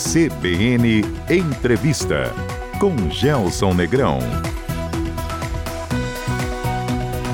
CBN Entrevista com Gelson Negrão.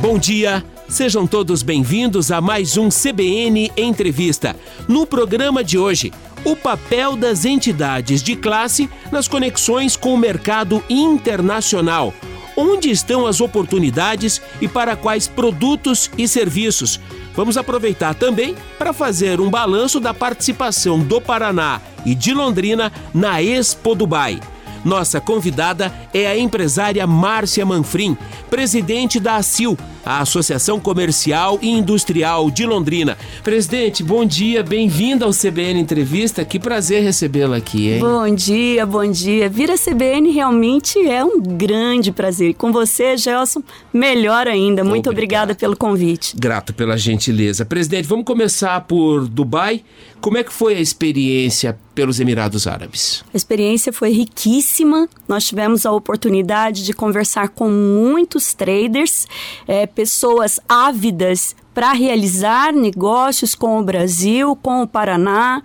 Bom dia, sejam todos bem-vindos a mais um CBN Entrevista. No programa de hoje, o papel das entidades de classe nas conexões com o mercado internacional. Onde estão as oportunidades e para quais produtos e serviços? Vamos aproveitar também para fazer um balanço da participação do Paraná e de Londrina na Expo Dubai. Nossa convidada é a empresária Márcia Manfrim, presidente da ACIL, a Associação Comercial e Industrial de Londrina. Presidente, bom dia, bem-vinda ao CBN Entrevista. Que prazer recebê-la aqui, hein? Bom dia, bom dia. Vir a CBN realmente é um grande prazer. Com você, Gelson, melhor ainda. Muito Obrigado. obrigada pelo convite. Grato pela gentileza. Presidente, vamos começar por Dubai. Como é que foi a experiência pelos Emirados Árabes? A experiência foi riquíssima. Nós tivemos a oportunidade de conversar com muitos traders, é, pessoas ávidas para realizar negócios com o Brasil, com o Paraná.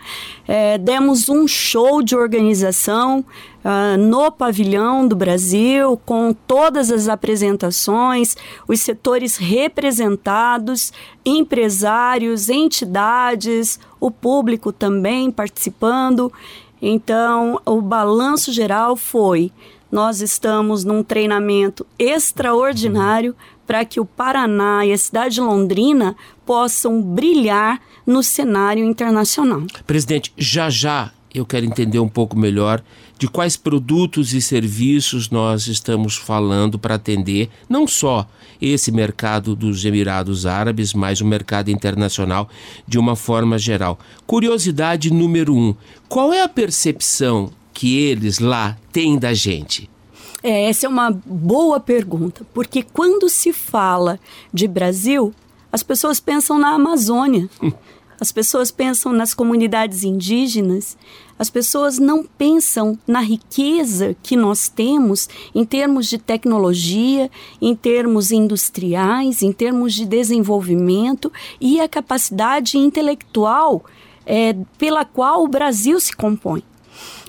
É, demos um show de organização uh, no pavilhão do Brasil, com todas as apresentações, os setores representados, empresários, entidades, o público também participando. Então, o balanço geral foi nós estamos num treinamento extraordinário para que o Paraná e a cidade de Londrina possam brilhar no cenário internacional. Presidente, já já eu quero entender um pouco melhor de quais produtos e serviços nós estamos falando para atender não só esse mercado dos Emirados Árabes, mas o mercado internacional de uma forma geral. Curiosidade número um: qual é a percepção que eles lá têm da gente? É, essa é uma boa pergunta, porque quando se fala de Brasil, as pessoas pensam na Amazônia. As pessoas pensam nas comunidades indígenas, as pessoas não pensam na riqueza que nós temos em termos de tecnologia, em termos industriais, em termos de desenvolvimento e a capacidade intelectual é, pela qual o Brasil se compõe.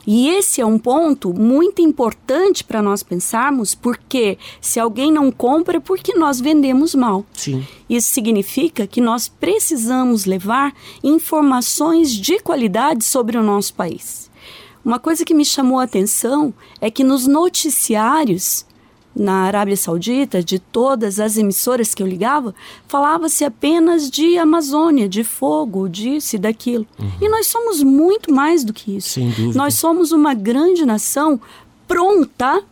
E esse é um ponto muito importante para nós pensarmos, porque se alguém não compra, é porque nós vendemos mal. Sim. Isso significa que nós precisamos levar informações de qualidade sobre o nosso país. Uma coisa que me chamou a atenção é que nos noticiários na Arábia Saudita, de todas as emissoras que eu ligava, falava-se apenas de Amazônia, de fogo, disso e daquilo. Uhum. E nós somos muito mais do que isso. Sem dúvida. Nós somos uma grande nação pronta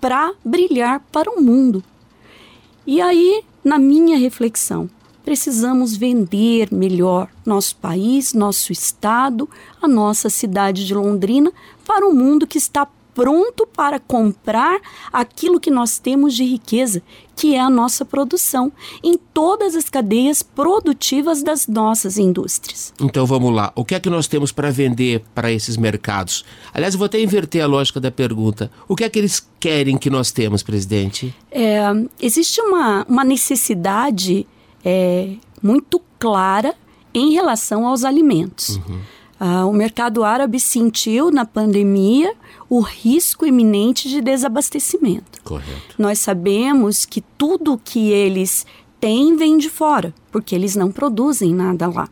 para brilhar para o mundo. E aí, na minha reflexão, precisamos vender melhor nosso país, nosso estado, a nossa cidade de Londrina para o mundo que está pronto para comprar aquilo que nós temos de riqueza, que é a nossa produção, em todas as cadeias produtivas das nossas indústrias. Então vamos lá, o que é que nós temos para vender para esses mercados? Aliás, eu vou até inverter a lógica da pergunta. O que é que eles querem que nós temos, presidente? É, existe uma, uma necessidade é, muito clara em relação aos alimentos. Uhum. Ah, o mercado árabe sentiu na pandemia o risco iminente de desabastecimento. Correto. Nós sabemos que tudo que eles têm vem de fora, porque eles não produzem nada lá.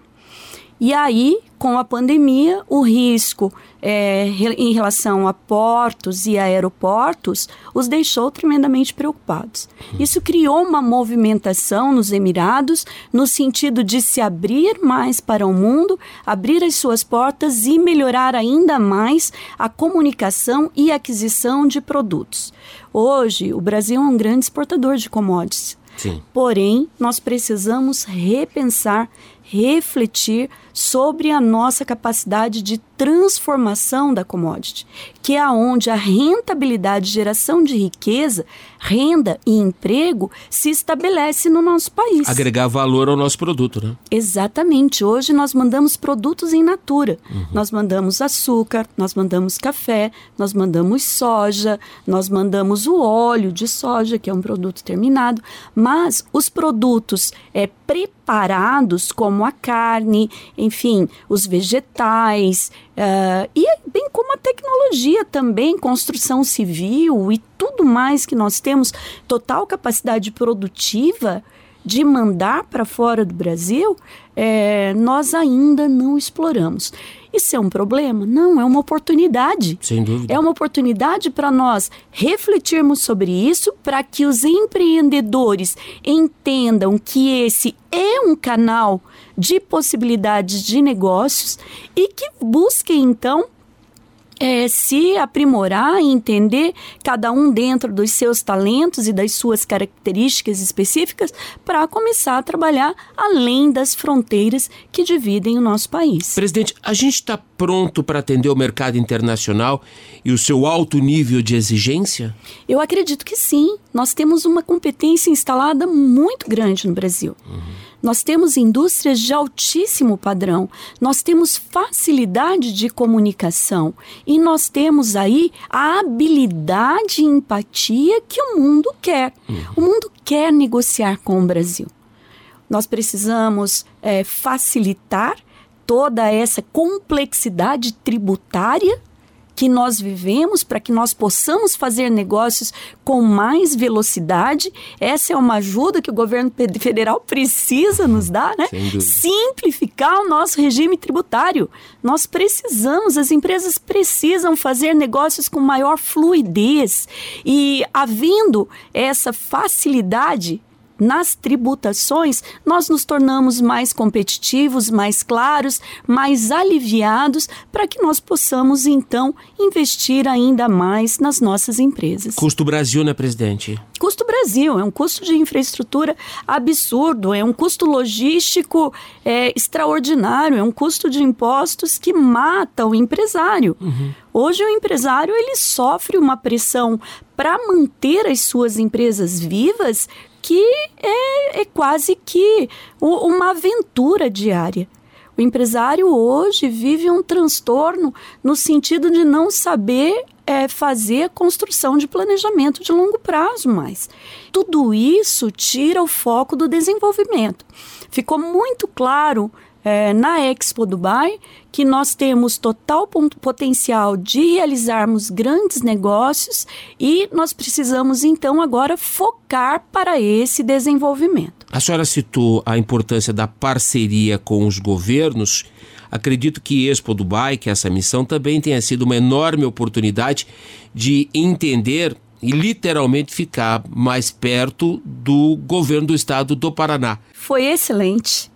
E aí, com a pandemia, o risco é, em relação a portos e aeroportos os deixou tremendamente preocupados. Uhum. Isso criou uma movimentação nos Emirados no sentido de se abrir mais para o mundo, abrir as suas portas e melhorar ainda mais a comunicação e aquisição de produtos. Hoje, o Brasil é um grande exportador de commodities. Sim. Porém, nós precisamos repensar refletir sobre a nossa capacidade de transformação da commodity, que é onde a rentabilidade, geração de riqueza, renda e emprego se estabelece no nosso país. Agregar valor ao nosso produto, né? Exatamente. Hoje nós mandamos produtos em natura. Uhum. Nós mandamos açúcar, nós mandamos café, nós mandamos soja, nós mandamos o óleo de soja, que é um produto terminado, mas os produtos é, preparados, como a carne, enfim, os vegetais, uh, e bem como a tecnologia também, construção civil e tudo mais que nós temos total capacidade produtiva de mandar para fora do Brasil, é, nós ainda não exploramos. Isso é um problema? Não, é uma oportunidade. Sem dúvida. É uma oportunidade para nós refletirmos sobre isso, para que os empreendedores entendam que esse é um canal de possibilidades de negócios e que busquem então é, se aprimorar e entender cada um dentro dos seus talentos e das suas características específicas para começar a trabalhar além das fronteiras que dividem o nosso país. Presidente, a gente está pronto para atender o mercado internacional e o seu alto nível de exigência? Eu acredito que sim. Nós temos uma competência instalada muito grande no Brasil. Uhum. Nós temos indústrias de altíssimo padrão, nós temos facilidade de comunicação e nós temos aí a habilidade e empatia que o mundo quer. Uhum. O mundo quer negociar com o Brasil. Nós precisamos é, facilitar toda essa complexidade tributária que nós vivemos, para que nós possamos fazer negócios com mais velocidade. Essa é uma ajuda que o governo federal precisa nos dar, né? Simplificar o nosso regime tributário. Nós precisamos, as empresas precisam fazer negócios com maior fluidez e havendo essa facilidade nas tributações, nós nos tornamos mais competitivos, mais claros, mais aliviados para que nós possamos então investir ainda mais nas nossas empresas. Custo Brasil, né, presidente? Custo Brasil é um custo de infraestrutura absurdo, é um custo logístico é, extraordinário, é um custo de impostos que mata o empresário. Uhum. Hoje o empresário ele sofre uma pressão para manter as suas empresas vivas que é, é quase que uma aventura diária. O empresário hoje vive um transtorno no sentido de não saber é, fazer construção de planejamento de longo prazo mais. Tudo isso tira o foco do desenvolvimento. Ficou muito claro é, na Expo Dubai que nós temos total potencial de realizarmos grandes negócios e nós precisamos então agora focar para esse desenvolvimento. A senhora citou a importância da parceria com os governos. Acredito que Expo Dubai, que essa missão também tenha sido uma enorme oportunidade de entender e literalmente ficar mais perto do governo do estado do Paraná. Foi excelente.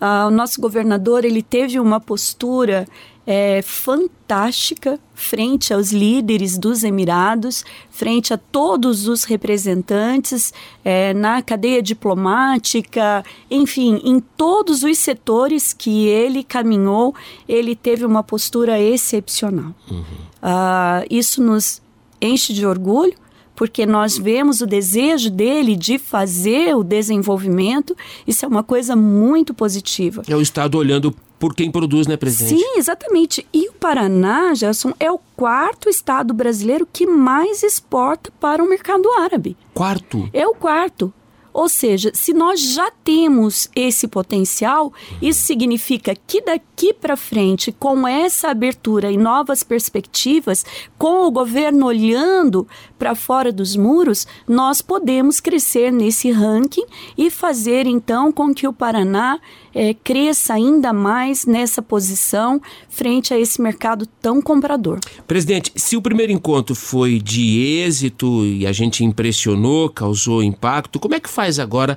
Ah, o nosso governador ele teve uma postura é, fantástica frente aos líderes dos Emirados, frente a todos os representantes é, na cadeia diplomática, enfim, em todos os setores que ele caminhou, ele teve uma postura excepcional. Uhum. Ah, isso nos enche de orgulho porque nós vemos o desejo dele de fazer o desenvolvimento, isso é uma coisa muito positiva. É o Estado olhando por quem produz, né, presidente? Sim, exatamente. E o Paraná, Gerson, é o quarto estado brasileiro que mais exporta para o mercado árabe. Quarto? É o quarto. Ou seja, se nós já temos esse potencial, isso significa que daqui para frente, com essa abertura e novas perspectivas, com o governo olhando para fora dos muros, nós podemos crescer nesse ranking e fazer então com que o Paraná é, cresça ainda mais nessa posição frente a esse mercado tão comprador. Presidente, se o primeiro encontro foi de êxito e a gente impressionou, causou impacto, como é que faz agora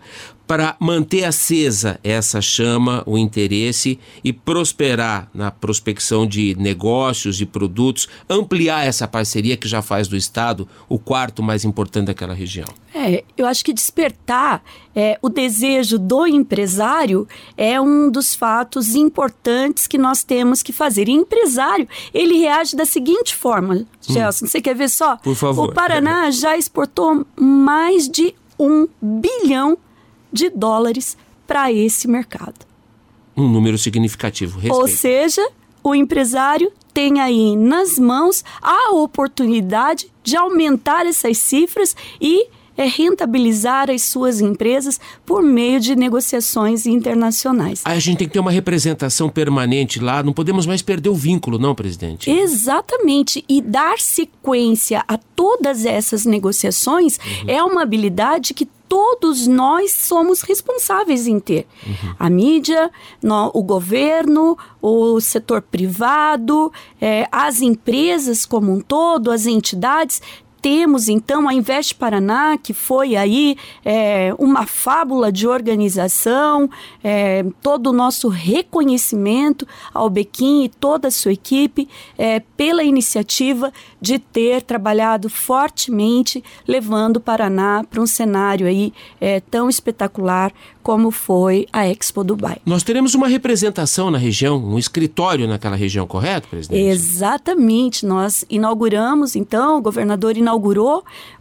para manter acesa essa chama, o interesse e prosperar na prospecção de negócios e produtos, ampliar essa parceria que já faz do Estado o quarto mais importante daquela região? É, eu acho que despertar é, o desejo do empresário é um dos fatos importantes que nós temos que fazer. E empresário, ele reage da seguinte forma, Gelson, hum. você quer ver só? Por favor. O Paraná já exportou mais de um bilhão de dólares para esse mercado. Um número significativo. Respeito. Ou seja, o empresário tem aí nas mãos a oportunidade de aumentar essas cifras e é rentabilizar as suas empresas por meio de negociações internacionais. A gente tem que ter uma representação permanente lá, não podemos mais perder o vínculo, não, presidente? Exatamente. E dar sequência a todas essas negociações uhum. é uma habilidade que todos nós somos responsáveis em ter. Uhum. A mídia, no, o governo, o setor privado, é, as empresas como um todo, as entidades temos então a Invest Paraná, que foi aí é, uma fábula de organização, é, todo o nosso reconhecimento ao Bequim e toda a sua equipe é, pela iniciativa de ter trabalhado fortemente, levando o Paraná para um cenário aí é, tão espetacular como foi a Expo Dubai. Nós teremos uma representação na região, um escritório naquela região, correto, presidente? Exatamente. Nós inauguramos, então, o governador inaugurou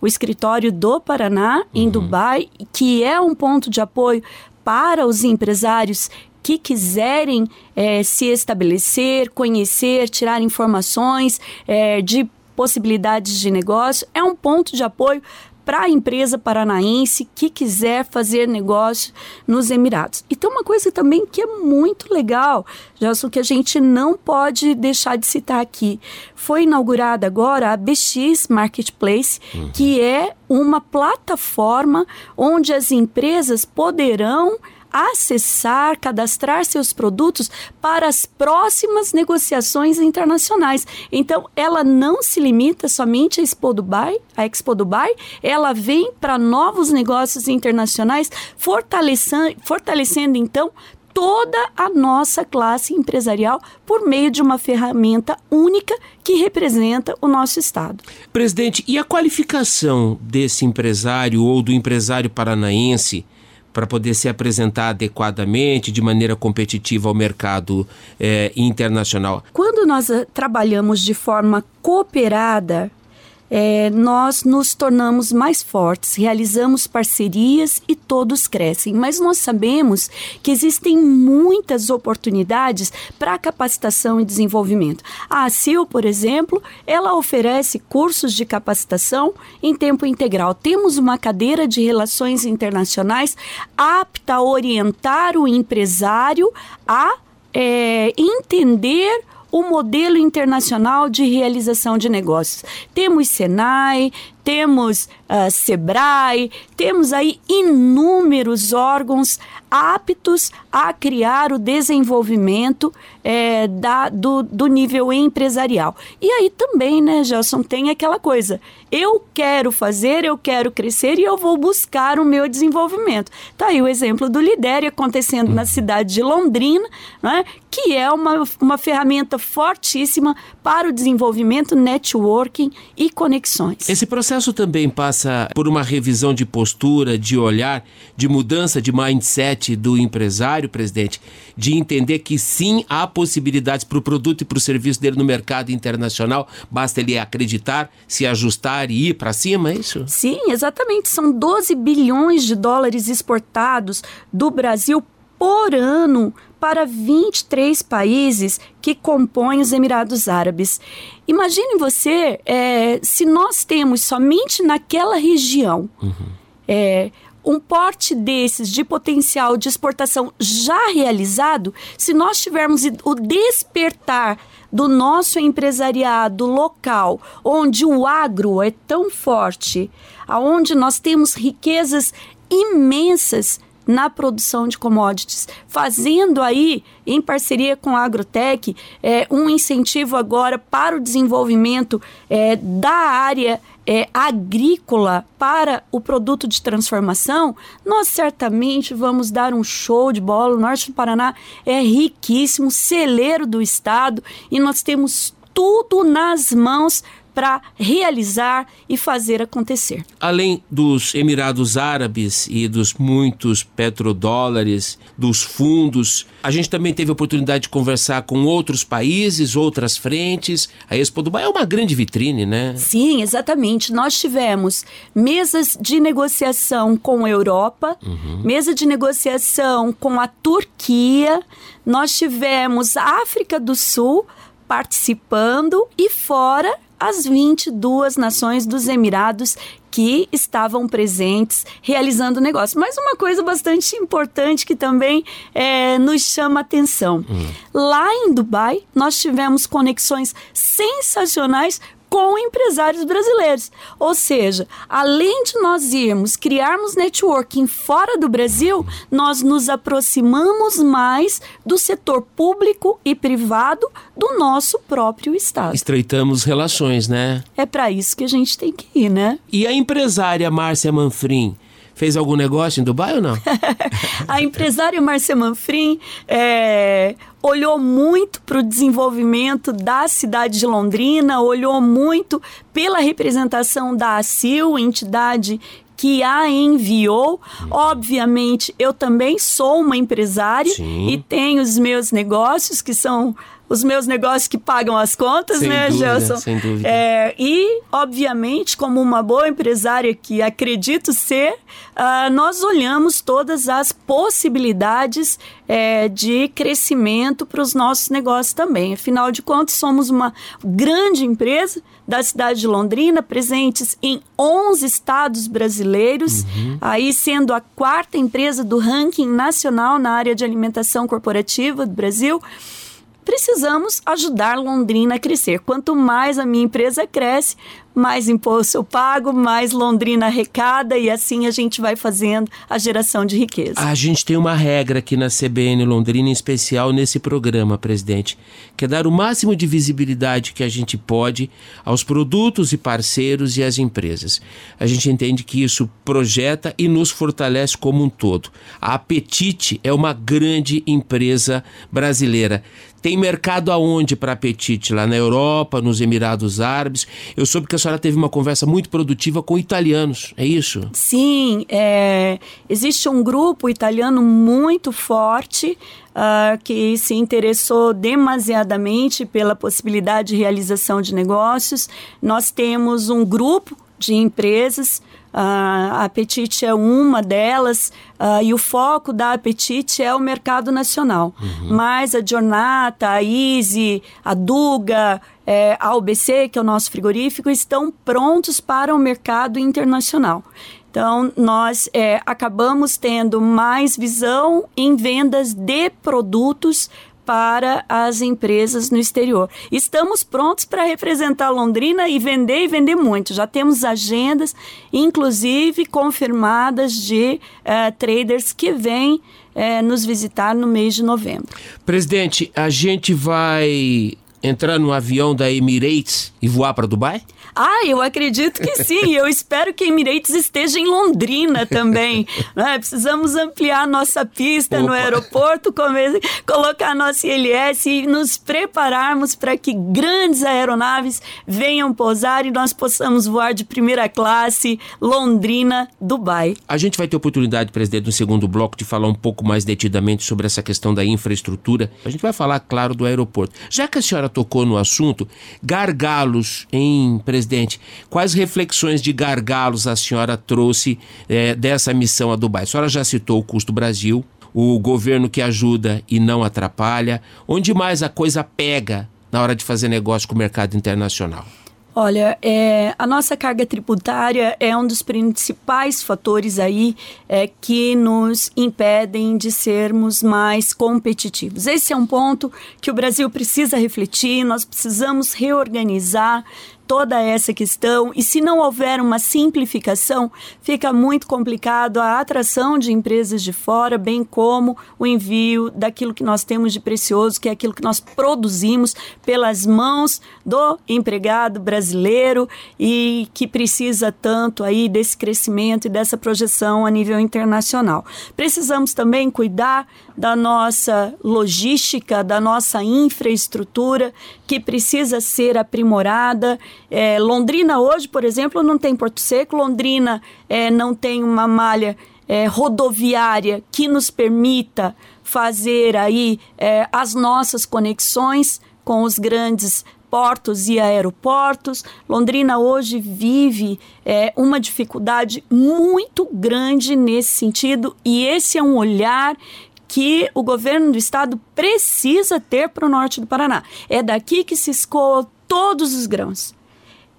o escritório do Paraná em uhum. Dubai, que é um ponto de apoio para os empresários que quiserem é, se estabelecer, conhecer, tirar informações é, de possibilidades de negócio. É um ponto de apoio para a empresa paranaense que quiser fazer negócio nos Emirados. E tem uma coisa também que é muito legal, Gelson, que a gente não pode deixar de citar aqui. Foi inaugurada agora a BX Marketplace, uhum. que é uma plataforma onde as empresas poderão acessar, cadastrar seus produtos para as próximas negociações internacionais. Então, ela não se limita somente à Expo Dubai, a Expo Dubai, ela vem para novos negócios internacionais, fortalecendo, fortalecendo então toda a nossa classe empresarial por meio de uma ferramenta única que representa o nosso Estado. Presidente, e a qualificação desse empresário ou do empresário paranaense? Para poder se apresentar adequadamente, de maneira competitiva ao mercado é, internacional? Quando nós eh, trabalhamos de forma cooperada é, nós nos tornamos mais fortes, realizamos parcerias e todos crescem. Mas nós sabemos que existem muitas oportunidades para capacitação e desenvolvimento. A ACIL, por exemplo, ela oferece cursos de capacitação em tempo integral. Temos uma cadeira de relações internacionais apta a orientar o empresário a é, entender o modelo internacional de realização de negócios. Temos Senai, temos uh, Sebrae, temos aí inúmeros órgãos aptos a criar o desenvolvimento é, da, do, do nível empresarial. E aí também, né, Gelson, tem aquela coisa. Eu quero fazer, eu quero crescer e eu vou buscar o meu desenvolvimento. Tá aí o exemplo do Lidere acontecendo na cidade de Londrina, né, que é uma, uma ferramenta fortíssima para o desenvolvimento, networking e conexões. Esse processo também passa por uma revisão de postura, de olhar, de mudança de mindset do empresário, presidente, de entender que sim há possibilidades para o produto e para o serviço dele no mercado internacional, basta ele acreditar, se ajustar e ir para cima, é isso? Sim, exatamente. São 12 bilhões de dólares exportados do Brasil por ano para 23 países que compõem os Emirados Árabes. Imagine você é, se nós temos somente naquela região uhum. é, um porte desses de potencial de exportação já realizado, se nós tivermos o despertar do nosso empresariado local, onde o agro é tão forte, aonde nós temos riquezas imensas na produção de commodities, fazendo aí, em parceria com a Agrotec, é, um incentivo agora para o desenvolvimento é, da área é, agrícola para o produto de transformação, nós certamente vamos dar um show de bola. O Norte do Paraná é riquíssimo, celeiro do estado e nós temos tudo nas mãos para realizar e fazer acontecer. Além dos Emirados Árabes e dos muitos petrodólares, dos fundos, a gente também teve a oportunidade de conversar com outros países, outras frentes. A Expo Dubai é uma grande vitrine, né? Sim, exatamente. Nós tivemos mesas de negociação com a Europa, uhum. mesa de negociação com a Turquia, nós tivemos a África do Sul participando e fora as 22 nações dos Emirados que estavam presentes realizando negócio. Mas uma coisa bastante importante que também é, nos chama atenção. Hum. Lá em Dubai, nós tivemos conexões sensacionais com empresários brasileiros. Ou seja, além de nós irmos criarmos networking fora do Brasil, nós nos aproximamos mais do setor público e privado do nosso próprio estado. Estreitamos relações, né? É para isso que a gente tem que ir, né? E a empresária Márcia Manfrim? Fez algum negócio em Dubai ou não? a empresária Márcia Manfrim é, olhou muito para o desenvolvimento da cidade de Londrina, olhou muito pela representação da ACIL, entidade que a enviou. Obviamente, eu também sou uma empresária Sim. e tenho os meus negócios que são os meus negócios que pagam as contas, sem né, dúvida, Gelson? Sem dúvida. É, e, obviamente, como uma boa empresária que acredito ser, uh, nós olhamos todas as possibilidades é, de crescimento para os nossos negócios também. Afinal de contas, somos uma grande empresa da cidade de Londrina, presentes em 11 estados brasileiros, uhum. aí sendo a quarta empresa do ranking nacional na área de alimentação corporativa do Brasil precisamos ajudar Londrina a crescer. Quanto mais a minha empresa cresce, mais imposto eu pago, mais Londrina arrecada e assim a gente vai fazendo a geração de riqueza. A gente tem uma regra aqui na CBN Londrina, em especial nesse programa, presidente, que é dar o máximo de visibilidade que a gente pode aos produtos e parceiros e às empresas. A gente entende que isso projeta e nos fortalece como um todo. A Apetite é uma grande empresa brasileira. Tem mercado aonde para Apetite? Lá na Europa, nos Emirados Árabes. Eu soube que a senhora teve uma conversa muito produtiva com italianos, é isso? Sim, é, existe um grupo italiano muito forte uh, que se interessou demasiadamente pela possibilidade de realização de negócios. Nós temos um grupo de empresas a Apetite é uma delas uh, e o foco da Apetite é o mercado nacional. Uhum. Mas a Giornata, a Easy, a Duga, é, a UBC, que é o nosso frigorífico, estão prontos para o mercado internacional. Então, nós é, acabamos tendo mais visão em vendas de produtos para as empresas no exterior. Estamos prontos para representar Londrina e vender e vender muito. Já temos agendas, inclusive confirmadas de uh, traders que vêm uh, nos visitar no mês de novembro. Presidente, a gente vai entrar no avião da Emirates e voar para Dubai? Ah, eu acredito que sim. Eu espero que Emirates esteja em Londrina também. Né? Precisamos ampliar nossa pista Opa. no aeroporto, colocar nossa ILS e nos prepararmos para que grandes aeronaves venham pousar e nós possamos voar de primeira classe Londrina, Dubai. A gente vai ter oportunidade, presidente, no segundo bloco, de falar um pouco mais detidamente sobre essa questão da infraestrutura. A gente vai falar, claro, do aeroporto. Já que a senhora tocou no assunto, gargalos em presidente, quais reflexões de gargalos a senhora trouxe é, dessa missão a Dubai? A senhora já citou o custo Brasil, o governo que ajuda e não atrapalha. Onde mais a coisa pega na hora de fazer negócio com o mercado internacional? Olha, é, a nossa carga tributária é um dos principais fatores aí é, que nos impedem de sermos mais competitivos. Esse é um ponto que o Brasil precisa refletir, nós precisamos reorganizar toda essa questão e se não houver uma simplificação, fica muito complicado a atração de empresas de fora, bem como o envio daquilo que nós temos de precioso, que é aquilo que nós produzimos pelas mãos do empregado brasileiro e que precisa tanto aí desse crescimento e dessa projeção a nível internacional. Precisamos também cuidar da nossa logística, da nossa infraestrutura, que precisa ser aprimorada. É, Londrina hoje, por exemplo, não tem Porto Seco, Londrina é, não tem uma malha é, rodoviária que nos permita fazer aí é, as nossas conexões com os grandes portos e aeroportos. Londrina hoje vive é, uma dificuldade muito grande nesse sentido, e esse é um olhar que o governo do estado precisa ter para o norte do Paraná. É daqui que se escoam todos os grãos.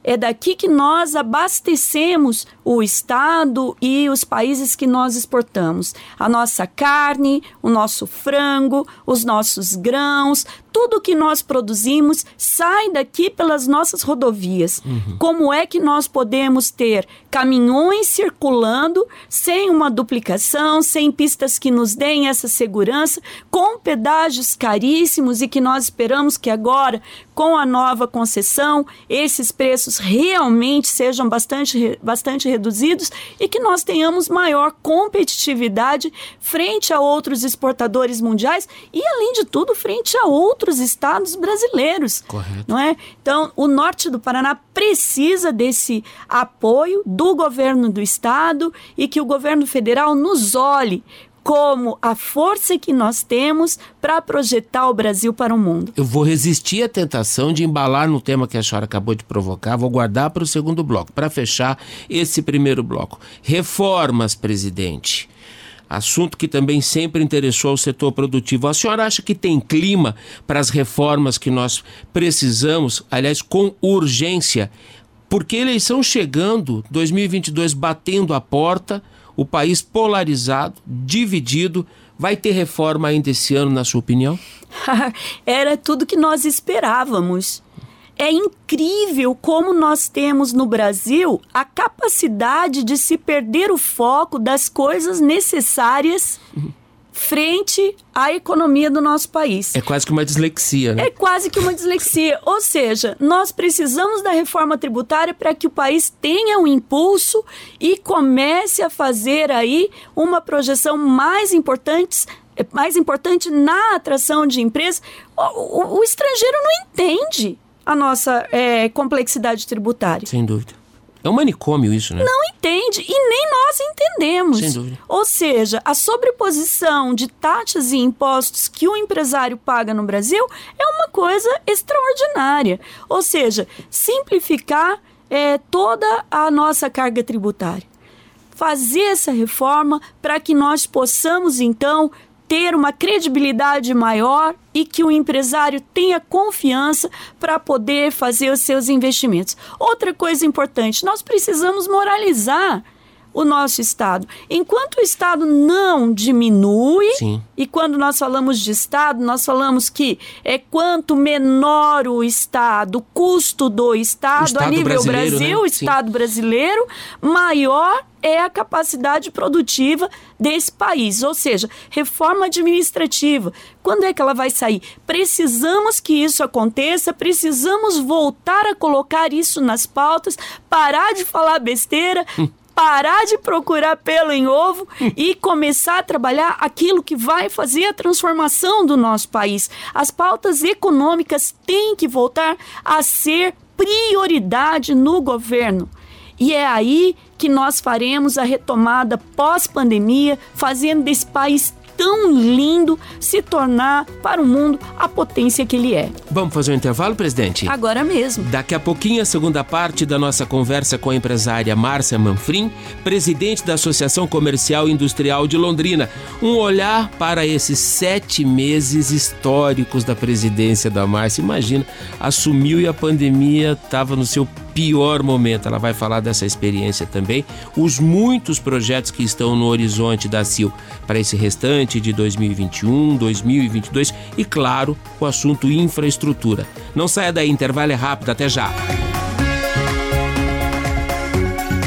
É daqui que nós abastecemos o estado e os países que nós exportamos. A nossa carne, o nosso frango, os nossos grãos, tudo que nós produzimos sai daqui pelas nossas rodovias. Uhum. Como é que nós podemos ter caminhões circulando sem uma duplicação, sem pistas que nos deem essa segurança, com pedágios caríssimos e que nós esperamos que agora, com a nova concessão, esses preços realmente sejam bastante, bastante reduzidos e que nós tenhamos maior competitividade frente a outros exportadores mundiais e, além de tudo, frente a outros estados brasileiros. Correto. Não é? Então, o norte do Paraná precisa desse apoio do governo do estado e que o governo federal nos olhe como a força que nós temos para projetar o Brasil para o mundo. Eu vou resistir à tentação de embalar no tema que a senhora acabou de provocar, vou guardar para o segundo bloco, para fechar esse primeiro bloco. Reformas, presidente. Assunto que também sempre interessou ao setor produtivo. A senhora acha que tem clima para as reformas que nós precisamos, aliás, com urgência? Porque eleição chegando, 2022 batendo a porta, o país polarizado, dividido. Vai ter reforma ainda esse ano, na sua opinião? Era tudo que nós esperávamos. É incrível como nós temos no Brasil a capacidade de se perder o foco das coisas necessárias. Frente à economia do nosso país. É quase que uma dislexia, né? É quase que uma dislexia. Ou seja, nós precisamos da reforma tributária para que o país tenha um impulso e comece a fazer aí uma projeção mais importante mais importante na atração de empresas, o, o, o estrangeiro não entende a nossa é, complexidade tributária. Sem dúvida. É um manicômio isso, né? Não entende e nem nós entendemos. Sem dúvida. Ou seja, a sobreposição de taxas e impostos que o empresário paga no Brasil é uma coisa extraordinária. Ou seja, simplificar é, toda a nossa carga tributária. Fazer essa reforma para que nós possamos, então, ter uma credibilidade maior e que o empresário tenha confiança para poder fazer os seus investimentos. Outra coisa importante, nós precisamos moralizar o nosso Estado. Enquanto o Estado não diminui, Sim. e quando nós falamos de Estado, nós falamos que é quanto menor o Estado, o custo do Estado, Estado a nível brasileiro, Brasil, né? o Estado Sim. brasileiro, maior é a capacidade produtiva desse país, ou seja, reforma administrativa. Quando é que ela vai sair? Precisamos que isso aconteça, precisamos voltar a colocar isso nas pautas, parar de falar besteira. Parar de procurar pelo em ovo e começar a trabalhar aquilo que vai fazer a transformação do nosso país. As pautas econômicas têm que voltar a ser prioridade no governo. E é aí que nós faremos a retomada pós-pandemia, fazendo desse país tão lindo se tornar para o mundo a potência que ele é. Vamos fazer um intervalo, presidente? Agora mesmo. Daqui a pouquinho, a segunda parte da nossa conversa com a empresária Márcia Manfrim, presidente da Associação Comercial e Industrial de Londrina. Um olhar para esses sete meses históricos da presidência da Márcia. Imagina, assumiu e a pandemia estava no seu pior momento. Ela vai falar dessa experiência também, os muitos projetos que estão no horizonte da CIL para esse restante de 2021, 2022 e, claro, o assunto infraestrutura. Não saia daí, intervalo é rápido, até já.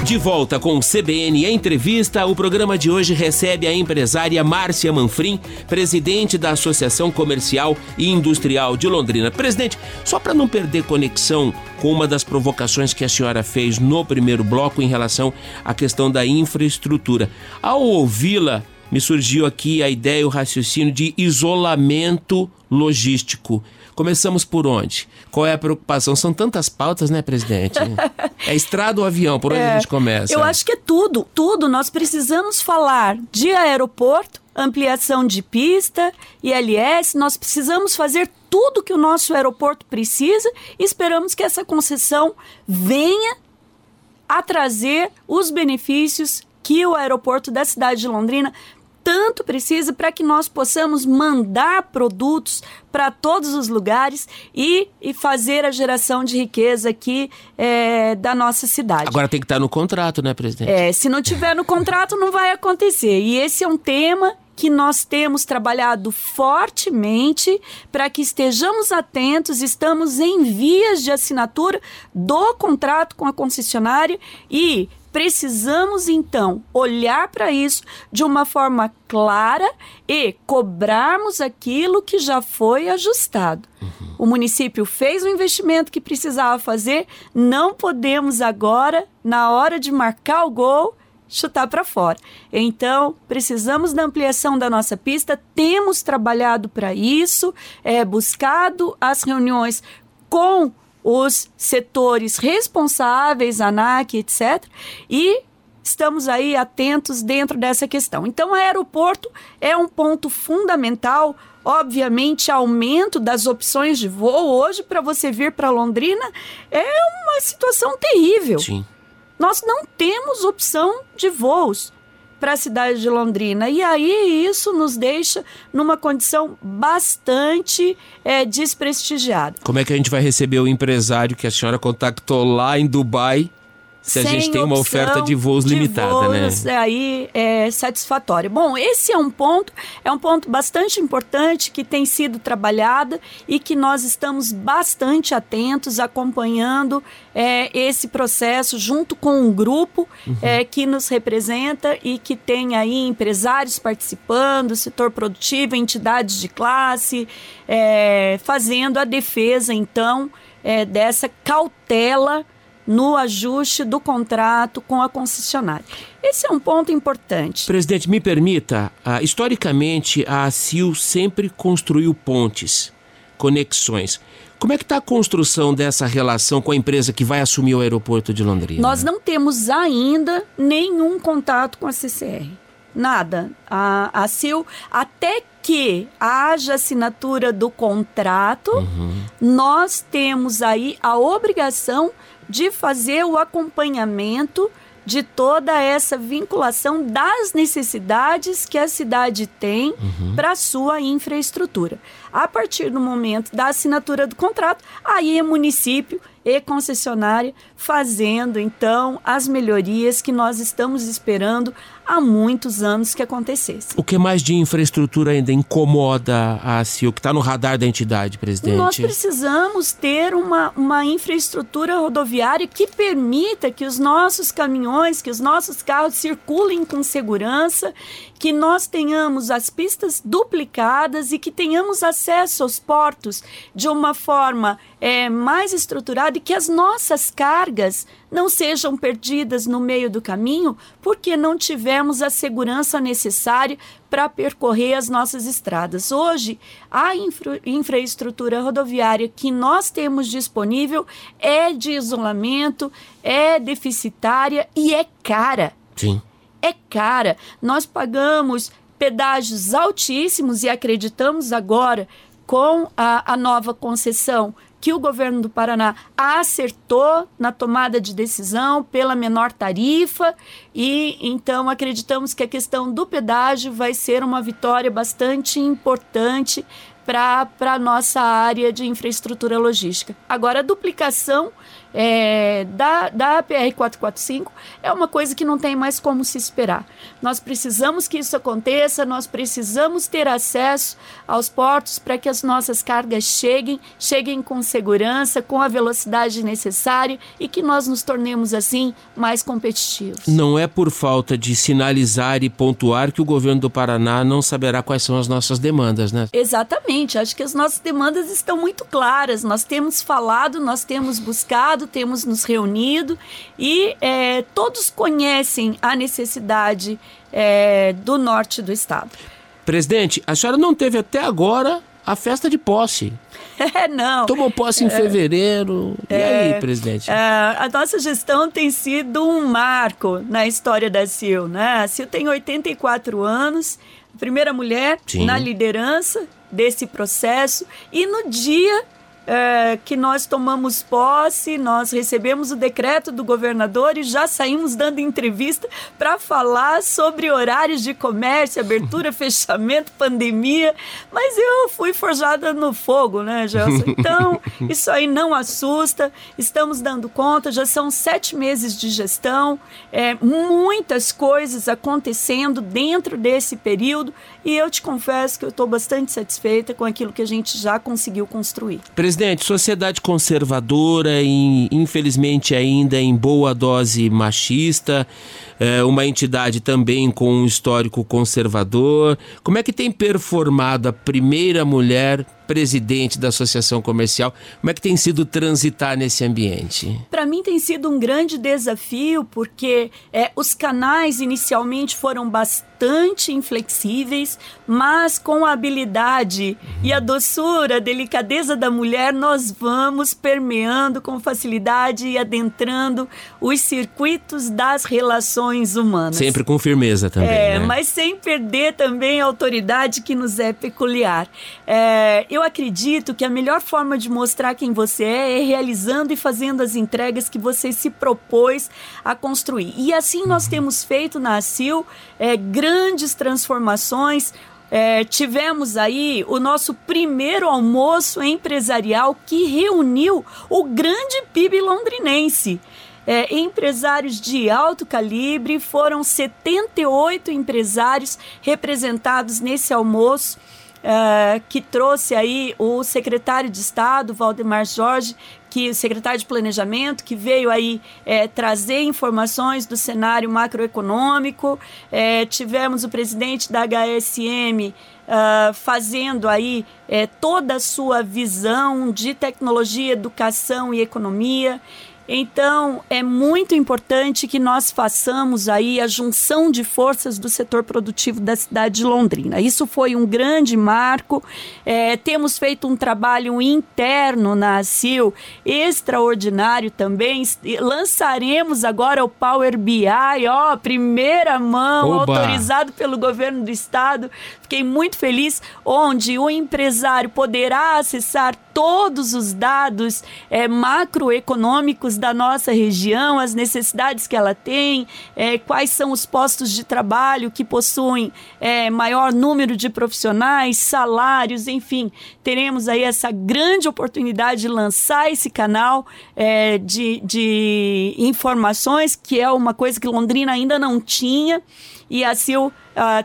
De volta com o CBN Entrevista, o programa de hoje recebe a empresária Márcia Manfrim, presidente da Associação Comercial e Industrial de Londrina. Presidente, só para não perder conexão com uma das provocações que a senhora fez no primeiro bloco em relação à questão da infraestrutura. Ao ouvi-la, me surgiu aqui a ideia e o raciocínio de isolamento logístico. Começamos por onde? Qual é a preocupação? São tantas pautas, né, presidente? É estrada ou avião? Por onde É, a gente começa? Eu acho que é tudo, tudo. Nós precisamos falar de aeroporto, ampliação de pista, ILS, nós precisamos fazer tudo que o nosso aeroporto precisa e esperamos que essa concessão venha a trazer os benefícios que o aeroporto da cidade de Londrina tanto precisa para que nós possamos mandar produtos para todos os lugares e, e fazer a geração de riqueza aqui é, da nossa cidade. Agora tem que estar no contrato, né, presidente? É, se não tiver no contrato, não vai acontecer. E esse é um tema que nós temos trabalhado fortemente para que estejamos atentos, estamos em vias de assinatura do contrato com a concessionária e precisamos então olhar para isso de uma forma clara e cobrarmos aquilo que já foi ajustado. Uhum. O município fez o investimento que precisava fazer, não podemos agora, na hora de marcar o gol, chutar para fora. Então, precisamos da ampliação da nossa pista, temos trabalhado para isso, é, buscado as reuniões com os setores responsáveis, ANAC, etc. E estamos aí atentos dentro dessa questão. Então, o aeroporto é um ponto fundamental. Obviamente, aumento das opções de voo. Hoje, para você vir para Londrina, é uma situação terrível. Sim. Nós não temos opção de voos para a cidade de Londrina. E aí isso nos deixa numa condição bastante é, desprestigiada. Como é que a gente vai receber o empresário que a senhora contactou lá em Dubai se a gente tem uma oferta de voos de limitada, voos, né? Aí é satisfatório. Bom, esse é um ponto, é um ponto bastante importante que tem sido trabalhado e que nós estamos bastante atentos, acompanhando é, esse processo junto com um grupo uhum. é, que nos representa e que tem aí empresários participando, setor produtivo, entidades de classe, é, fazendo a defesa então é, dessa cautela no ajuste do contrato com a concessionária. Esse é um ponto importante. Presidente, me permita, uh, historicamente a ACIL sempre construiu pontes, conexões. Como é que está a construção dessa relação com a empresa que vai assumir o aeroporto de Londrina? Nós não temos ainda nenhum contato com a CCR. Nada. A, a CIL, até que haja assinatura do contrato, uhum. nós temos aí a obrigação de fazer o acompanhamento de toda essa vinculação das necessidades que a cidade tem uhum. para a sua infraestrutura. A partir do momento da assinatura do contrato, aí é município e concessionária fazendo então as melhorias que nós estamos esperando há muitos anos que acontecesse. O que mais de infraestrutura ainda incomoda a CIO, que está no radar da entidade, presidente? Nós precisamos ter uma, uma infraestrutura rodoviária que permita que os nossos caminhões, que os nossos carros circulem com segurança, que nós tenhamos as pistas duplicadas e que tenhamos acesso aos portos de uma forma é, mais estruturada e que as nossas cargas não sejam perdidas no meio do caminho porque não tivemos a segurança necessária para percorrer as nossas estradas. Hoje, a infra infraestrutura rodoviária que nós temos disponível é de isolamento, é deficitária e é cara. Sim. É cara. Nós pagamos pedágios altíssimos e acreditamos agora com a, a nova concessão que o governo do Paraná acertou na tomada de decisão pela menor tarifa e então acreditamos que a questão do pedágio vai ser uma vitória bastante importante para a nossa área de infraestrutura logística. Agora, a duplicação é, da, da PR-445 é uma coisa que não tem mais como se esperar. Nós precisamos que isso aconteça, nós precisamos ter acesso aos portos para que as nossas cargas cheguem, cheguem com segurança, com a velocidade necessária e que nós nos tornemos, assim, mais competitivos. Não é por falta de sinalizar e pontuar que o governo do Paraná não saberá quais são as nossas demandas, né? Exatamente. Acho que as nossas demandas estão muito claras. Nós temos falado, nós temos buscado, temos nos reunido e é, todos conhecem a necessidade é, do norte do estado. Presidente, a senhora não teve até agora a festa de posse. É, não. Tomou posse em é, fevereiro. É, e aí, é, presidente? É, a nossa gestão tem sido um marco na história da CIL. Né? A CIL tem 84 anos, primeira mulher Sim. na liderança desse processo, e no dia é, que nós tomamos posse, nós recebemos o decreto do governador e já saímos dando entrevista para falar sobre horários de comércio, abertura, fechamento, pandemia. Mas eu fui forjada no fogo, né, Gelson? Então, isso aí não assusta, estamos dando conta, já são sete meses de gestão, é, muitas coisas acontecendo dentro desse período e eu te confesso que eu estou bastante satisfeita com aquilo que a gente já conseguiu construir. Presidente, sociedade conservadora e infelizmente ainda em boa dose machista, é, uma entidade também com um histórico conservador. Como é que tem performado a primeira mulher presidente da Associação Comercial? Como é que tem sido transitar nesse ambiente? Para mim tem sido um grande desafio, porque é, os canais inicialmente foram bastante inflexíveis, mas com a habilidade uhum. e a doçura, a delicadeza da mulher, nós vamos permeando com facilidade e adentrando os circuitos das relações humanas. Sempre com firmeza também. É, né? mas sem perder também a autoridade que nos é peculiar. É, eu acredito que a melhor forma de mostrar quem você é é realizando e fazendo as entregas que você se propôs a construir. E assim nós temos feito na ACIL é, grandes transformações. É, tivemos aí o nosso primeiro almoço empresarial que reuniu o grande PIB londrinense. É, empresários de alto calibre, foram 78 empresários representados nesse almoço uh, que trouxe aí o secretário de Estado, Valdemar Jorge, que secretário de Planejamento, que veio aí é, trazer informações do cenário macroeconômico. É, tivemos o presidente da HSM uh, fazendo aí é, toda a sua visão de tecnologia, educação e economia. Então, é muito importante que nós façamos aí a junção de forças do setor produtivo da cidade de Londrina. Isso foi um grande marco. É, temos feito um trabalho interno na ACIL extraordinário também. Lançaremos agora o Power BI, ó, primeira mão, Oba. autorizado pelo governo do estado. Fiquei muito feliz, onde o empresário poderá acessar todos os dados é, macroeconômicos da nossa região, as necessidades que ela tem, é, quais são os postos de trabalho que possuem é, maior número de profissionais, salários, enfim. Teremos aí essa grande oportunidade de lançar esse canal é, de, de informações, que é uma coisa que Londrina ainda não tinha. E a Sil uh,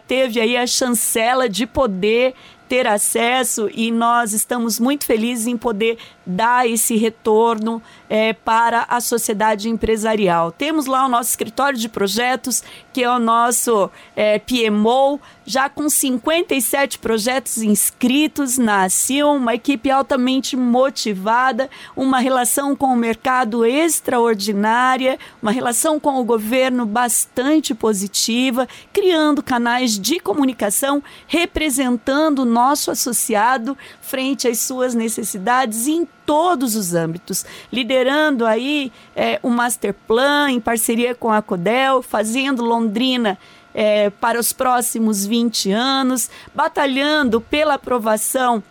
teve aí a chancela de poder ter acesso e nós estamos muito felizes em poder dar esse retorno é, para a sociedade empresarial. Temos lá o nosso escritório de projetos, que é o nosso é, PMO, já com 57 projetos inscritos na CIL, uma equipe altamente motivada, uma relação com o mercado extraordinária, uma relação com o governo bastante positiva, criando canais de comunicação, representando o nosso associado frente às suas necessidades em todos os âmbitos, liderando aí é, o Master Plan em parceria com a Codel, fazendo Londrina é, para os próximos 20 anos, batalhando pela aprovação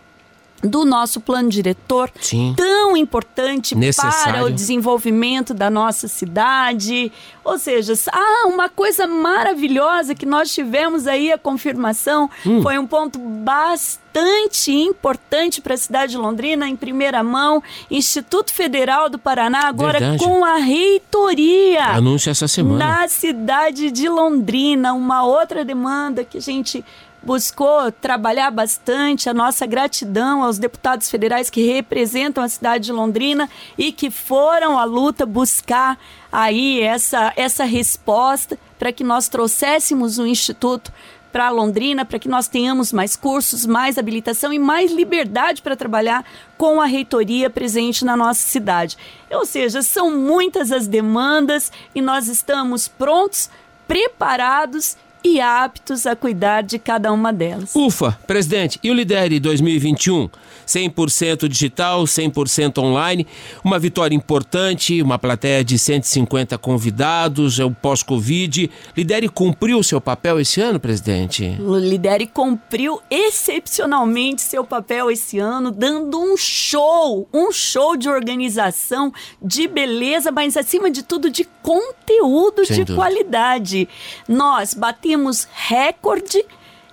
do nosso plano diretor, Sim. tão importante Necessário. para o desenvolvimento da nossa cidade. Ou seja, ah, uma coisa maravilhosa que nós tivemos aí a confirmação, hum. foi um ponto bastante importante para a cidade de Londrina, em primeira mão, Instituto Federal do Paraná, agora Verdade. com a reitoria. Anúncio essa semana. Na cidade de Londrina, uma outra demanda que a gente buscou trabalhar bastante a nossa gratidão aos deputados federais que representam a cidade de Londrina e que foram à luta buscar aí essa, essa resposta para que nós trouxéssemos o Instituto para Londrina, para que nós tenhamos mais cursos, mais habilitação e mais liberdade para trabalhar com a reitoria presente na nossa cidade. Ou seja, são muitas as demandas e nós estamos prontos, preparados e aptos a cuidar de cada uma delas. Ufa, presidente, e o Lidere 2021? 100% digital, 100% online, uma vitória importante, uma plateia de 150 convidados, é o pós-Covid. Lidere cumpriu seu papel esse ano, presidente? O Lidere cumpriu excepcionalmente seu papel esse ano, dando um show, um show de organização, de beleza, mas acima de tudo de conteúdo Sem de dúvida. qualidade. Nós batemos recorde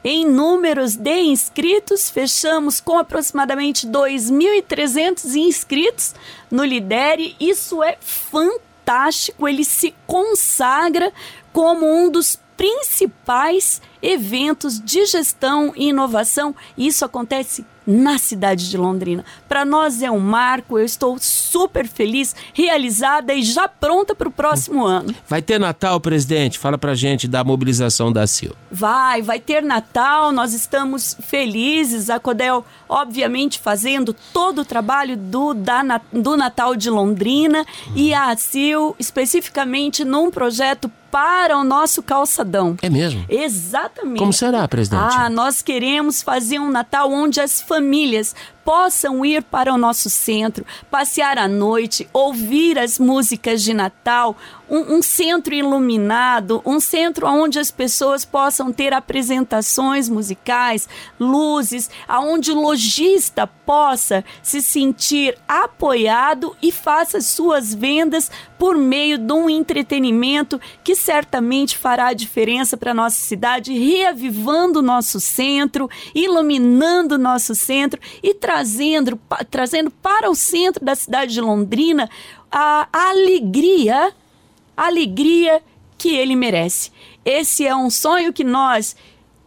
em números de inscritos, fechamos com aproximadamente 2.300 inscritos no Lidere. Isso é fantástico, ele se consagra como um dos principais eventos de gestão e inovação. Isso acontece na cidade de Londrina. Para nós é um marco, eu estou super feliz, realizada e já pronta para o próximo ano. Vai ter Natal, presidente? Fala para gente da mobilização da CIL. Vai, vai ter Natal, nós estamos felizes. A Codel, obviamente, fazendo todo o trabalho do, da, do Natal de Londrina e a CIL, especificamente num projeto para o nosso calçadão. É mesmo? Exatamente. Como será, presidente? Ah, nós queremos fazer um Natal onde as famílias possam ir para o nosso centro, passear à noite, ouvir as músicas de Natal, um, um, centro iluminado, um centro onde as pessoas possam ter apresentações musicais, luzes, aonde o lojista possa se sentir apoiado e faça suas vendas por meio de um entretenimento que certamente fará a diferença para a nossa cidade, reavivando o nosso centro, iluminando o nosso centro e trazendo trazendo, pa, trazendo para o centro da cidade de Londrina a, a alegria, a alegria que ele merece. Esse é um sonho que nós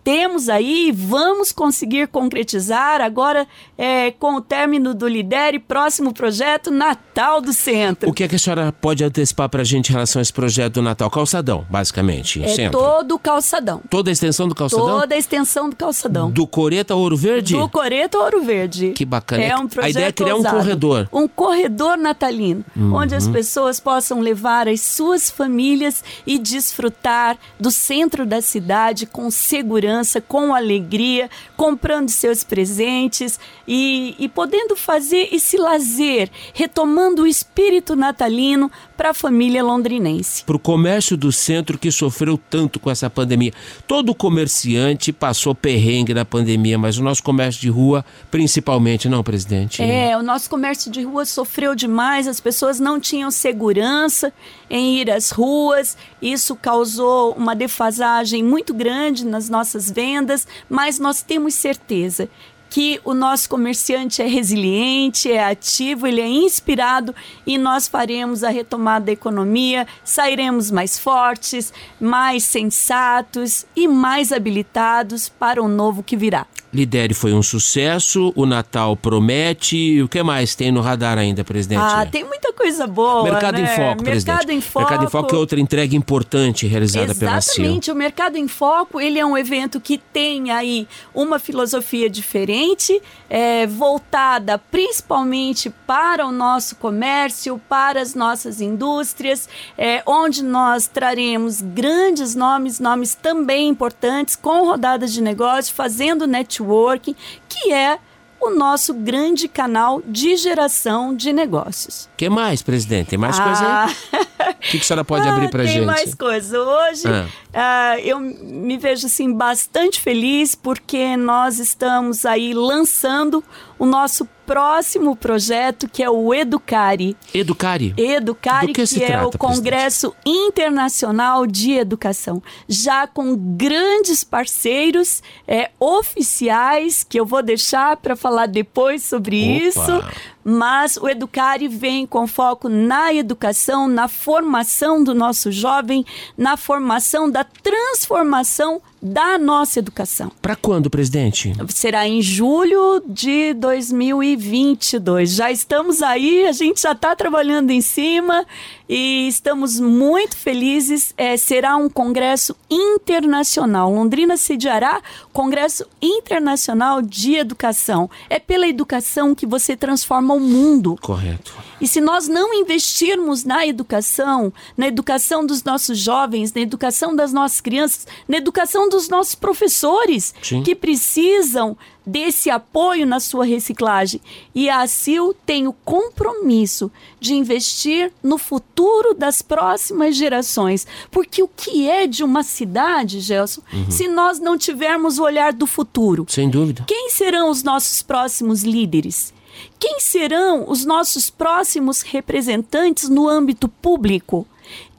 temos aí, vamos conseguir concretizar agora é, com o término do Lidere, próximo projeto Natal do Centro. O que, é que a senhora pode antecipar para a gente em relação a esse projeto do Natal? Calçadão, basicamente, é centro. todo o calçadão. Toda a extensão do calçadão? Toda a extensão do calçadão. Do Coreto ao Ouro Verde? Do Coreto ao Ouro Verde. Que bacana. É um projeto A ideia é criar ousado. um corredor. Um corredor natalino, uhum. onde as pessoas possam levar as suas famílias e desfrutar do centro da cidade com segurança com alegria, comprando seus presentes e, e podendo fazer esse lazer, retomando o espírito natalino para a família londrinense. Para o comércio do centro que sofreu tanto com essa pandemia. Todo comerciante passou perrengue na pandemia, mas o nosso comércio de rua, principalmente, não, presidente? É, o nosso comércio de rua sofreu demais, as pessoas não tinham segurança em ir às ruas, isso causou uma defasagem muito grande nas nossas vendas, mas nós temos certeza que o nosso comerciante é resiliente, é ativo, ele é inspirado e nós faremos a retomada da economia, sairemos mais fortes, mais sensatos e mais habilitados para o novo que virá. Lidere foi um sucesso, o Natal promete. O que mais tem no radar ainda, presidente? Ah, tem muita coisa boa. Mercado né? em Foco, presidente. Mercado em Foco. Mercado em Foco é outra entrega importante realizada Exatamente. pela CIL. Exatamente. O Mercado em Foco ele é um evento que tem aí uma filosofia diferente, é, voltada principalmente para o nosso comércio, para as nossas indústrias, é, onde nós traremos grandes nomes, nomes também importantes, com rodadas de negócio, fazendo network networking, que é o nosso grande canal de geração de negócios. O que mais, presidente? Tem mais ah. coisa aí? O que, que a senhora pode ah, abrir para gente? Tem mais coisa. Hoje ah. ah. eu me vejo assim bastante feliz porque nós estamos aí lançando o nosso próximo projeto, que é o Educare. Educare? Educare, que, que é o Congresso presidente? Internacional de Educação. Já com grandes parceiros é, oficiais, que eu vou deixar para falar depois sobre Opa. isso mas o Educare vem com foco na educação, na formação do nosso jovem, na formação da transformação da nossa educação. Para quando, presidente? Será em julho de 2022. Já estamos aí, a gente já está trabalhando em cima e estamos muito felizes. É, será um congresso internacional. Londrina sediará Congresso Internacional de Educação. É pela educação que você transforma o mundo. Correto. E se nós não investirmos na educação, na educação dos nossos jovens, na educação das nossas crianças, na educação dos nossos professores, Sim. que precisam desse apoio na sua reciclagem. E a ACIL tem o compromisso de investir no futuro das próximas gerações. Porque o que é de uma cidade, Gelson, se nós não tivermos o olhar do futuro? Sem dúvida. Quem serão os nossos próximos líderes? Quem serão os nossos próximos representantes no âmbito público?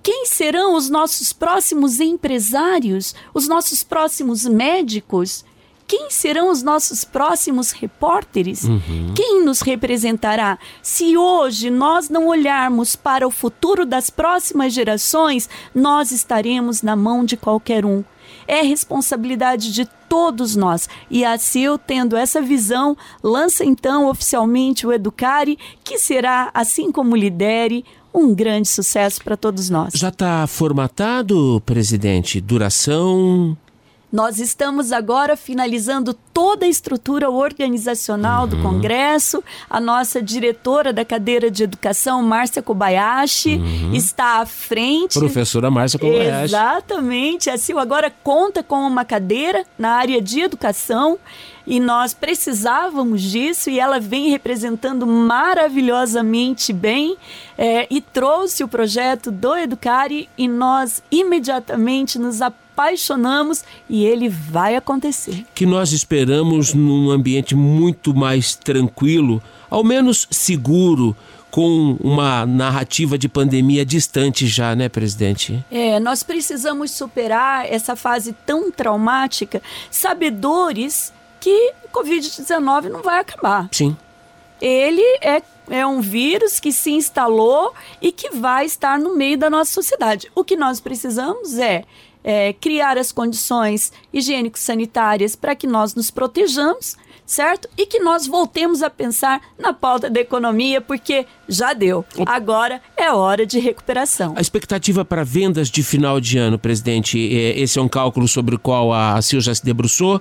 Quem serão os nossos próximos empresários, os nossos próximos médicos? Quem serão os nossos próximos repórteres? Quem nos representará? Se hoje nós não olharmos para o futuro das próximas gerações, nós estaremos na mão de qualquer um. É responsabilidade de todos nós. E a CIL, tendo essa visão, lança então oficialmente o Educare, que será, assim como Lidere, um grande sucesso para todos nós. Já está formatado, presidente? Duração? Nós estamos agora finalizando toda a estrutura organizacional do Congresso. A nossa diretora da cadeira de educação, Márcia Kobayashi, está à frente. Professora Márcia Kobayashi. Exatamente. A CIL agora conta com uma cadeira na área de educação e nós precisávamos disso e ela vem representando maravilhosamente bem eh, e trouxe o projeto do Educare e nós imediatamente nos apaixonamos e ele vai acontecer. Que nós esperamos num ambiente muito mais tranquilo, ao menos seguro, com uma narrativa de pandemia distante já, né, presidente? É, nós precisamos superar essa fase tão traumática, sabedores que o Covid-19 não vai acabar. Sim. Ele é, é um vírus que se instalou e que vai estar no meio da nossa sociedade. O que nós precisamos é, é criar as condições higiênico-sanitárias para que nós nos protejamos, certo? E que nós voltemos a pensar na pauta da economia, porque já deu. Agora é hora de recuperação. A expectativa para vendas de final de ano, presidente, é- esse é um cálculo sobre o qual a Sil já se debruçou?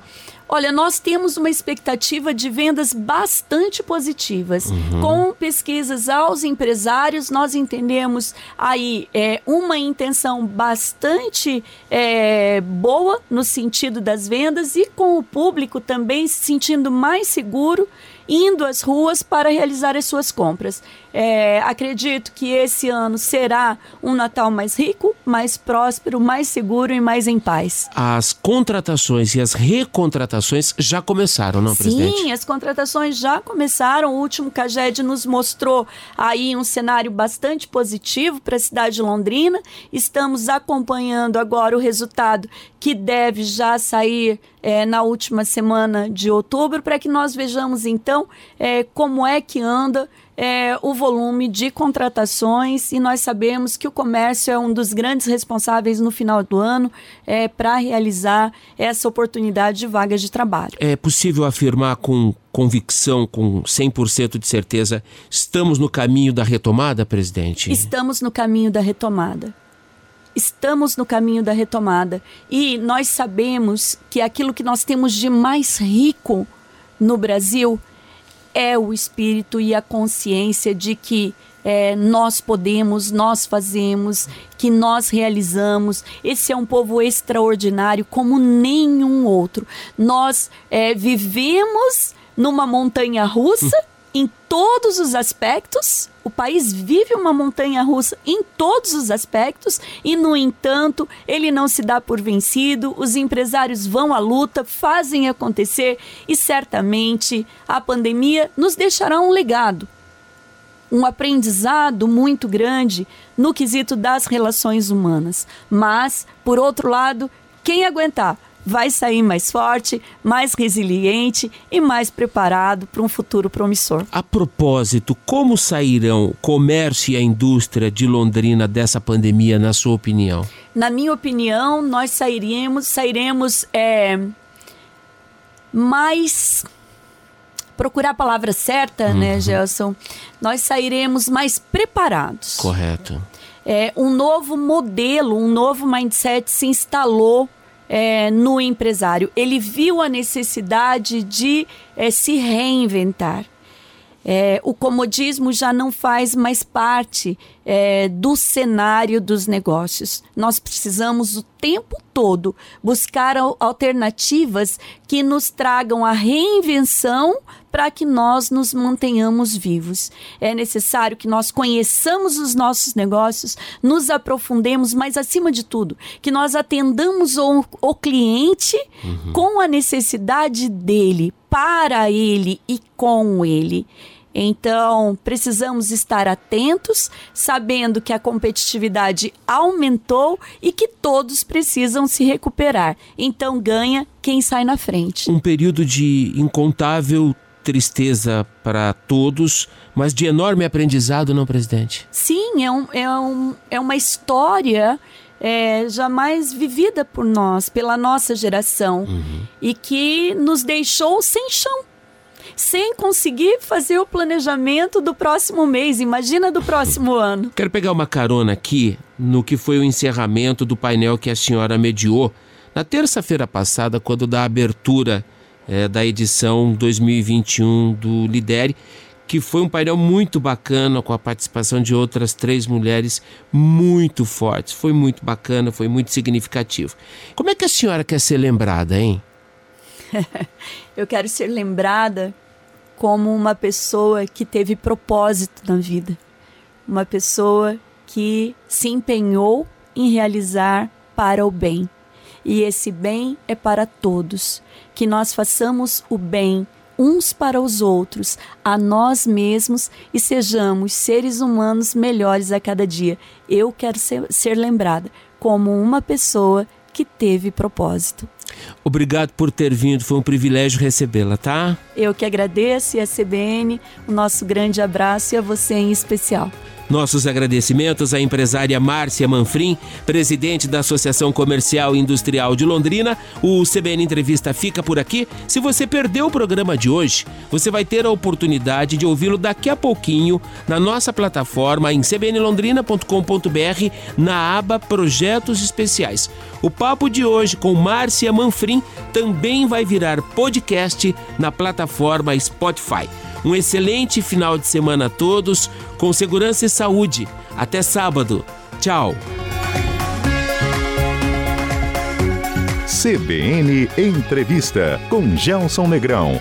Olha, nós temos uma expectativa de vendas bastante positivas. Com pesquisas aos empresários, nós entendemos aí é, uma intenção bastante é, boa no sentido das vendas e com o público também se sentindo mais seguro indo às ruas para realizar as suas compras. É, acredito que esse ano será um Natal mais rico, mais próspero, mais seguro e mais em paz. As contratações e as recontratações já começaram, não, presidente? Sim, as contratações já começaram. O último CAGED nos mostrou aí um cenário bastante positivo para a cidade de Londrina. Estamos acompanhando agora o resultado que deve já sair é, na última semana de outubro, para que nós vejamos então é, como é que anda é, o volume de contratações e nós sabemos que o comércio é um dos grandes responsáveis no final do ano é, para realizar essa oportunidade de vagas de trabalho. É possível afirmar com convicção, com 100% de certeza, estamos no caminho da retomada, presidente? Estamos no caminho da retomada. Estamos no caminho da retomada. E nós sabemos que aquilo que nós temos de mais rico no Brasil é o espírito e a consciência de que é, nós podemos, nós fazemos, que nós realizamos. Esse é um povo extraordinário como nenhum outro. Nós é, vivemos numa montanha russa em todos os aspectos. O país vive uma montanha russa em todos os aspectos e, no entanto, ele não se dá por vencido. Os empresários vão à luta, fazem acontecer e certamente a pandemia nos deixará um legado. Um aprendizado muito grande no quesito das relações humanas. Mas, por outro lado, quem aguentar vai sair mais forte, mais resiliente e mais preparado para um futuro promissor. A propósito, como sairão o comércio e a indústria de Londrina dessa pandemia, na sua opinião? Na minha opinião, nós sairemos, sairemos é, mais procurar a palavra certa, né, Gelson? Nós sairemos mais preparados. Correto. é, um novo modelo, um novo mindset se instalou é, no empresário. Ele viu a necessidade de é, se reinventar. É, o comodismo já não faz mais parte é, do cenário dos negócios. Nós precisamos o tempo todo buscar alternativas que nos tragam a reinvenção para que nós nos mantenhamos vivos. É necessário que nós conheçamos os nossos negócios, nos aprofundemos, mas acima de tudo, que nós atendamos o, o cliente uhum. com a necessidade dele, para ele e com ele. Então, precisamos estar atentos, sabendo que a competitividade aumentou e que todos precisam se recuperar. Então, ganha quem sai na frente. Um período de incontável tristeza para todos, mas de enorme aprendizado, não, presidente? Sim, é, um, é, um, é uma história é, jamais vivida por nós, pela nossa geração, uhum. e que nos deixou sem chão sem conseguir fazer o planejamento do próximo mês. Imagina do próximo ano. Quero pegar uma carona aqui no que foi o encerramento do painel que a senhora mediou na terça-feira passada, quando da abertura é, da edição 2021 do Lidere que foi um painel muito bacana com a participação de outras três mulheres muito fortes. Foi muito bacana, foi muito significativo. Como é que a senhora quer ser lembrada, hein? Eu quero ser lembrada como uma pessoa que teve propósito na vida, uma pessoa que se empenhou em realizar para o bem. E esse bem é para todos. Que nós façamos o bem uns para os outros, a nós mesmos e sejamos seres humanos melhores a cada dia. Eu quero ser, ser lembrada como uma pessoa que teve propósito. Obrigado por ter vindo, foi um privilégio recebê-la, tá? Eu que agradeço e a CBN, o nosso grande abraço e a você em especial. Nossos agradecimentos à empresária Márcia Manfrim, presidente da Associação Comercial e Industrial de Londrina. O CBN Entrevista fica por aqui. Se você perdeu o programa de hoje, você vai ter a oportunidade de ouvi-lo daqui a pouquinho na nossa plataforma em cbnlondrina.com.br na aba Projetos Especiais. O papo de hoje com Márcia Manfrim também vai virar podcast na plataforma Spotify. Um excelente final de semana a todos, com segurança e saúde. Até sábado. Tchau. CBN Entrevista com Gelson Negrão.